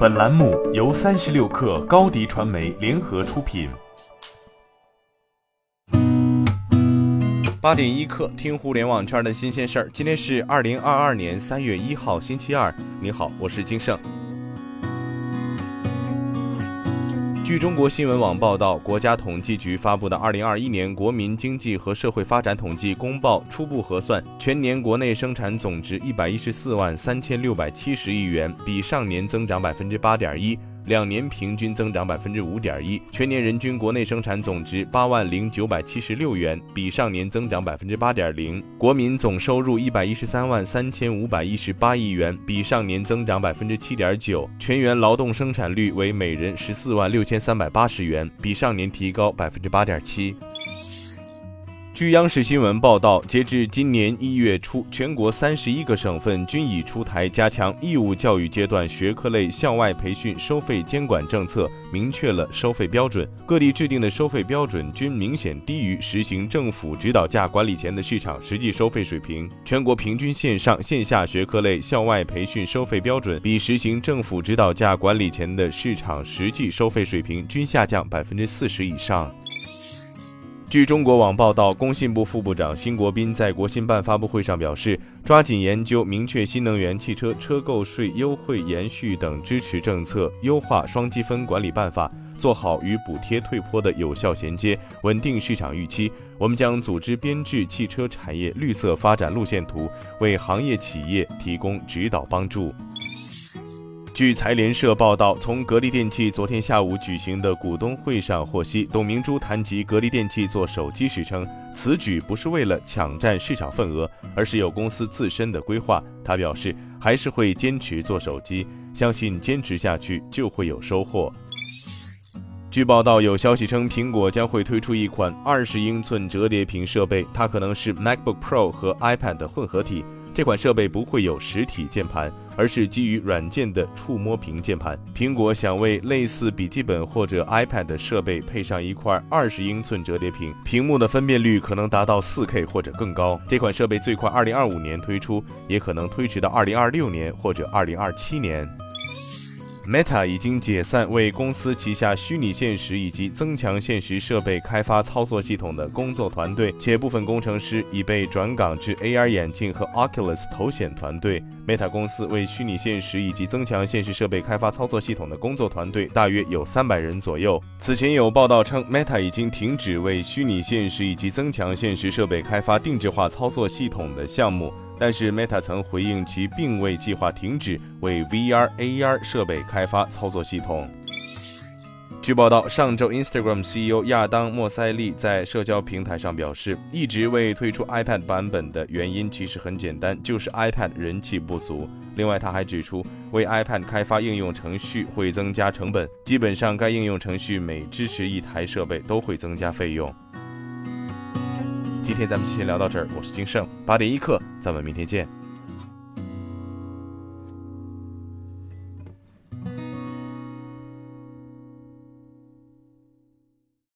本栏目由三十六氪高低传媒联合出品。八点一刻，听互联网圈的新鲜事儿。今天是二零二二年三月一号，星期二。你好，我是金盛。据中国新闻网报道，国家统计局发布的《二零二一年国民经济和社会发展统计公报》初步核算，全年国内生产总值一百一十四万三千六百七十亿元，比上年增长百分之八点一。两年平均增长百分之五点一，全年人均国内生产总值八万零九百七十六元，比上年增长百分之八点零。国民总收入一百一十三万三千五百一十八亿元，比上年增长百分之七点九。全员劳动生产率为每人十四万六千三百八十元，比上年提高百分之八点七。据央视新闻报道，截至今年一月初，全国三十一个省份均已出台加强义务教育阶段学科类校外培训收费监管政策，明确了收费标准。各地制定的收费标准均明显低于实行政府指导价管理前的市场实际收费水平。全国平均线上线下学科类校外培训收费标准比实行政府指导价管理前的市场实际收费水平均下降百分之四十以上。据中国网报道，工信部副部长辛国斌在国新办发布会上表示，抓紧研究明确新能源汽车车购税优惠延续等支持政策，优化双积分管理办法，做好与补贴退坡的有效衔接，稳定市场预期。我们将组织编制汽车产业绿色发展路线图，为行业企业提供指导帮助。据财联社报道，从格力电器昨天下午举行的股东会上获悉，董明珠谈及格力电器做手机时称，此举不是为了抢占市场份额，而是有公司自身的规划。他表示，还是会坚持做手机，相信坚持下去就会有收获。据报道，有消息称，苹果将会推出一款二十英寸折叠屏设备，它可能是 MacBook Pro 和 iPad 的混合体。这款设备不会有实体键盘，而是基于软件的触摸屏键盘。苹果想为类似笔记本或者 iPad 的设备配上一块二十英寸折叠屏，屏幕的分辨率可能达到四 K 或者更高。这款设备最快二零二五年推出，也可能推迟到二零二六年或者二零二七年。Meta 已经解散为公司旗下虚拟现实以及增强现实设备开发操作系统的工作团队，且部分工程师已被转岗至 AR 眼镜和 Oculus 头显团队。Meta 公司为虚拟现实以及增强现实设备开发操作系统的工作团队大约有三百人左右。此前有报道称，Meta 已经停止为虚拟现实以及增强现实设备开发定制化操作系统的项目。但是 Meta 曾回应其并未计划停止为 VR、AR 设备开发操作系统。据报道，上周 Instagram CEO 亚当·莫塞利在社交平台上表示，一直未推出 iPad 版本的原因其实很简单，就是 iPad 人气不足。另外，他还指出，为 iPad 开发应用程序会增加成本，基本上该应用程序每支持一台设备都会增加费用。今天咱们就先聊到这儿，我是金盛，八点一刻，咱们明天见。